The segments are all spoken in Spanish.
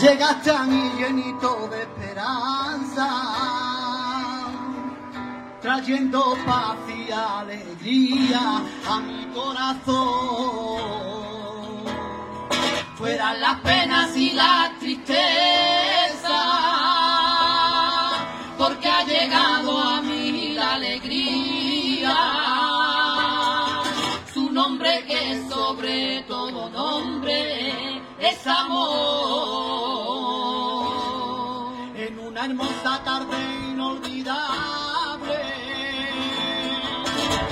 Llegaste a mí llenito de esperanza, trayendo paz y alegría a mi corazón. Fueran las penas y la amor. En una hermosa tarde inolvidable,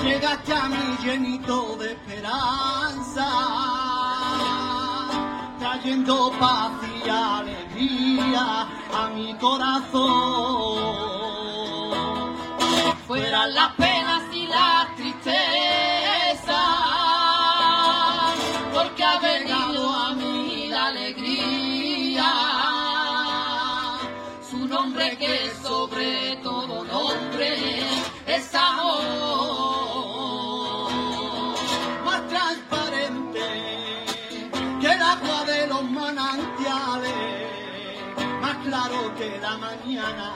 llegaste a mí llenito de esperanza, trayendo paz y alegría a mi corazón. Fueran las penas y las tristezas, porque ha venido nombre que sobre todo nombre es amor. Más transparente que el agua de los manantiales, más claro que la mañana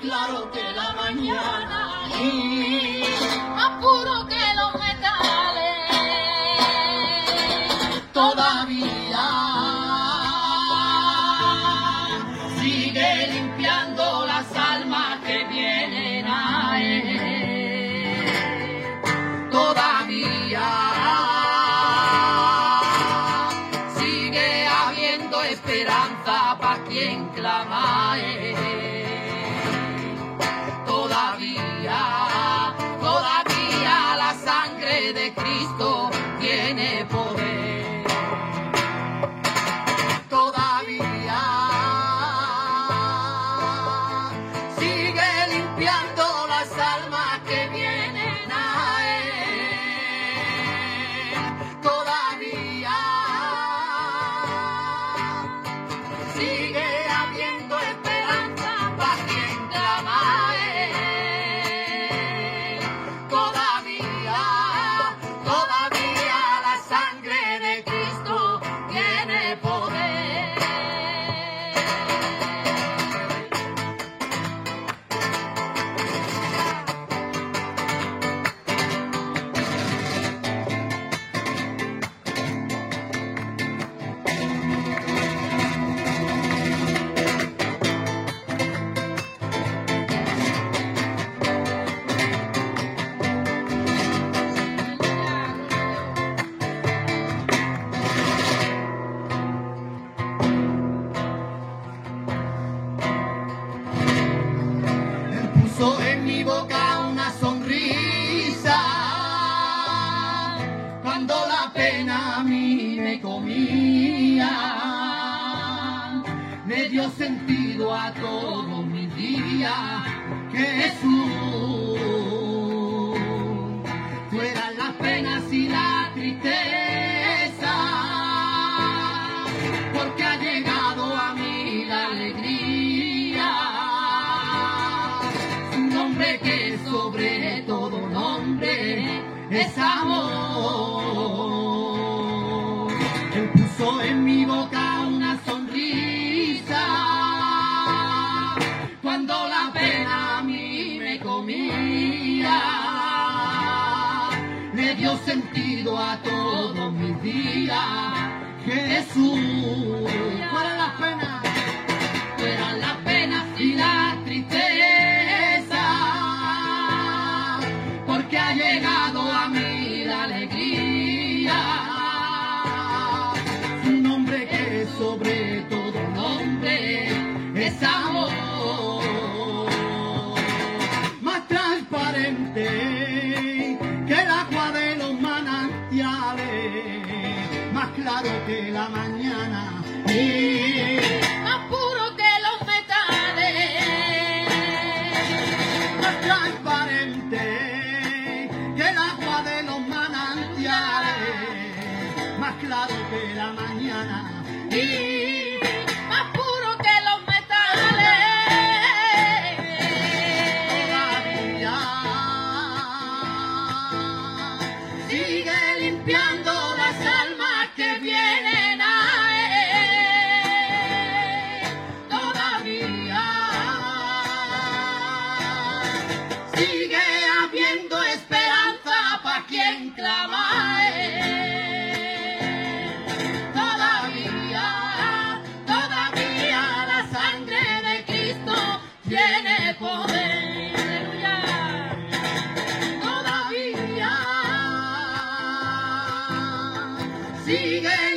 claro que la mañana y Más puro que los metales. todavía sigue limpiando las almas que vienen a él. Todavía sigue habiendo esperanza para quien clama a él. De Cristo tiene poder. Todavía sigue limpiando las almas en mi boca una sonrisa cuando la pena a mí me comía. Me dio sentido a todos mis días. Jesús, es amor. Él puso en mi boca una sonrisa cuando la pena a mí me comía. Le dio sentido a todos mis días. Jesús, para las penas más claro que la mañana. Y Más puro que los metales. más transparente sigue.